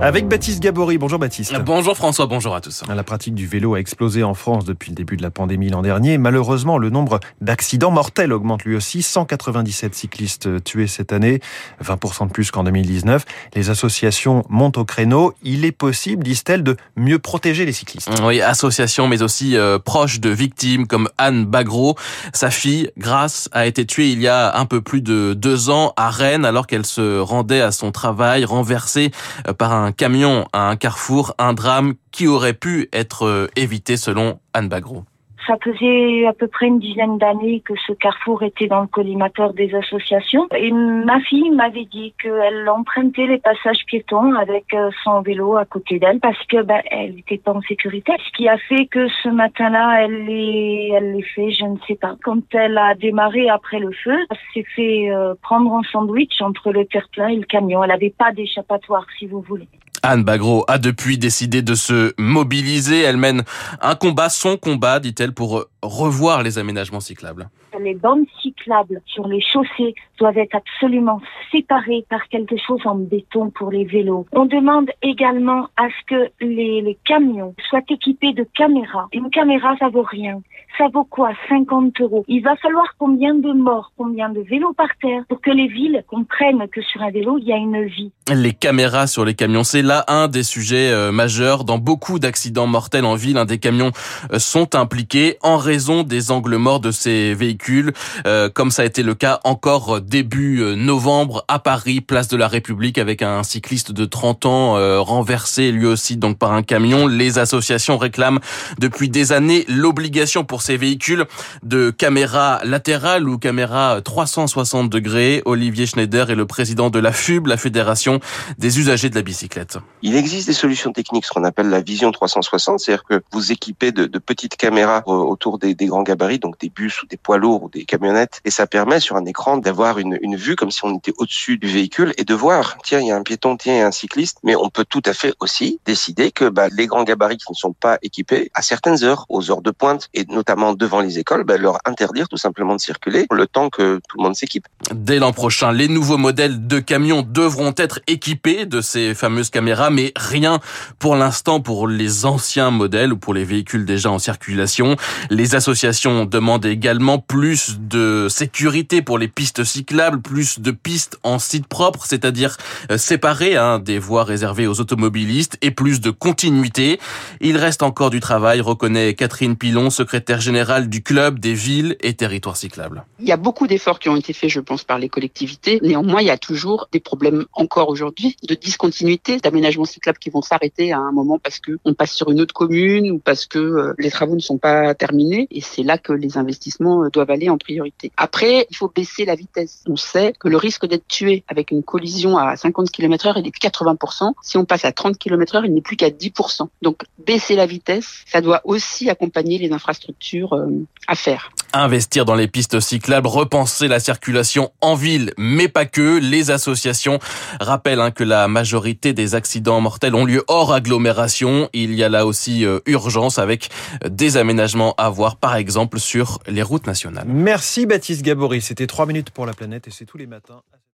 Avec Baptiste Gabory. Bonjour Baptiste. Bonjour François, bonjour à tous. La pratique du vélo a explosé en France depuis le début de la pandémie l'an dernier. Malheureusement, le nombre d'accidents mortels augmente lui aussi. 197 cyclistes tués cette année, 20% de plus qu'en 2019. Les associations montent au créneau. Il est possible, disent-elles, de mieux protéger les cyclistes. Oui, associations, mais aussi euh, proches de victimes comme Anne Bagro. Sa fille, Grace, a été tuée il y a un peu plus de deux ans à Rennes alors qu'elle se rendait à son travail renversée euh, par un camion à un carrefour, un drame qui aurait pu être euh, évité selon Anne Bagro. Ça faisait à peu près une dizaine d'années que ce carrefour était dans le collimateur des associations. Et ma fille m'avait dit qu'elle empruntait les passages piétons avec euh, son vélo à côté d'elle parce que ben, elle n'était pas en sécurité. Ce qui a fait que ce matin-là, elle l'ait, elle fait, je ne sais pas. Quand elle a démarré après le feu, elle s'est fait euh, prendre un sandwich entre le terre-plein et le camion. Elle n'avait pas d'échappatoire, si vous voulez. Anne Bagro a depuis décidé de se mobiliser. Elle mène un combat, son combat, dit-elle, pour revoir les aménagements cyclables. Les bandes cyclables sur les chaussées doivent être absolument séparées par quelque chose en béton pour les vélos. On demande également à ce que les, les camions soient équipés de caméras. Une caméra, ça vaut rien. Ça vaut quoi? 50 euros. Il va falloir combien de morts, combien de vélos par terre pour que les villes comprennent que sur un vélo, il y a une vie? Les caméras sur les camions, c'est là un des sujets euh, majeurs. Dans beaucoup d'accidents mortels en ville, un des camions euh, sont impliqués en raison des angles morts de ces véhicules, euh, comme ça a été le cas encore début novembre à Paris, place de la République, avec un cycliste de 30 ans renversé lui aussi donc par un camion. Les associations réclament depuis des années l'obligation pour ces véhicules de caméras latérales ou caméras 360 degrés. Olivier Schneider est le président de la FUB, la Fédération des usagers de la bicyclette. Il existe des solutions techniques, ce qu'on appelle la vision 360, c'est-à-dire que vous équipez de, de petites caméras autour des, des, grands gabarits, donc des bus ou des poids lourds ou des camionnettes, et ça permet sur un écran d'avoir une, une vue comme si on était au-dessus du véhicule et de voir, tiens, il y a un piéton, tiens, il y a un cycliste, mais on peut tout à fait aussi décider que bah, les grands gabarits qui ne sont pas équipés à certaines heures, aux heures de pointe, et notamment devant les écoles, bah, leur interdire tout simplement de circuler le temps que tout le monde s'équipe. Dès l'an prochain, les nouveaux modèles de camions devront être équipés de ces fameuses caméras, mais rien pour l'instant pour les anciens modèles ou pour les véhicules déjà en circulation. Les associations demandent également plus de sécurité pour les pistes cyclables, plus de pistes en site propre, c'est-à-dire euh, séparées hein, des voies réservées aux automobilistes et plus de continuité. Il reste encore du travail, reconnaît Catherine Pilon, secrétaire générale du club des villes et territoires cyclables. Il y a beaucoup d'efforts qui ont été faits, je pense, par les collectivités. Néanmoins, il y a toujours des problèmes encore aujourd'hui de discontinuité, d'aménagement cyclable qui vont s'arrêter à un moment parce que on passe sur une autre commune ou parce que euh, les travaux ne sont pas terminés. Et c'est là que les investissements euh, doivent aller en priorité. Après, il faut baisser la vitesse. On sait que le risque d'être tué avec une collision à 50 km heure, il est de 80%. Si on passe à 30 km heure, il n'est plus qu'à 10%. Donc, baisser la vitesse, ça doit aussi accompagner les infrastructures euh, à faire. Investir dans les pistes cyclables, repenser la circulation en ville, mais pas que. Les associations rappellent hein, que la majorité des accidents mortels ont lieu hors agglomération. Il y a là aussi euh, urgence avec des aménagements à voir, par exemple, sur les routes nationales. Merci Baptiste Gabory. C'était 3 minutes pour la planète et c'est tous les matins.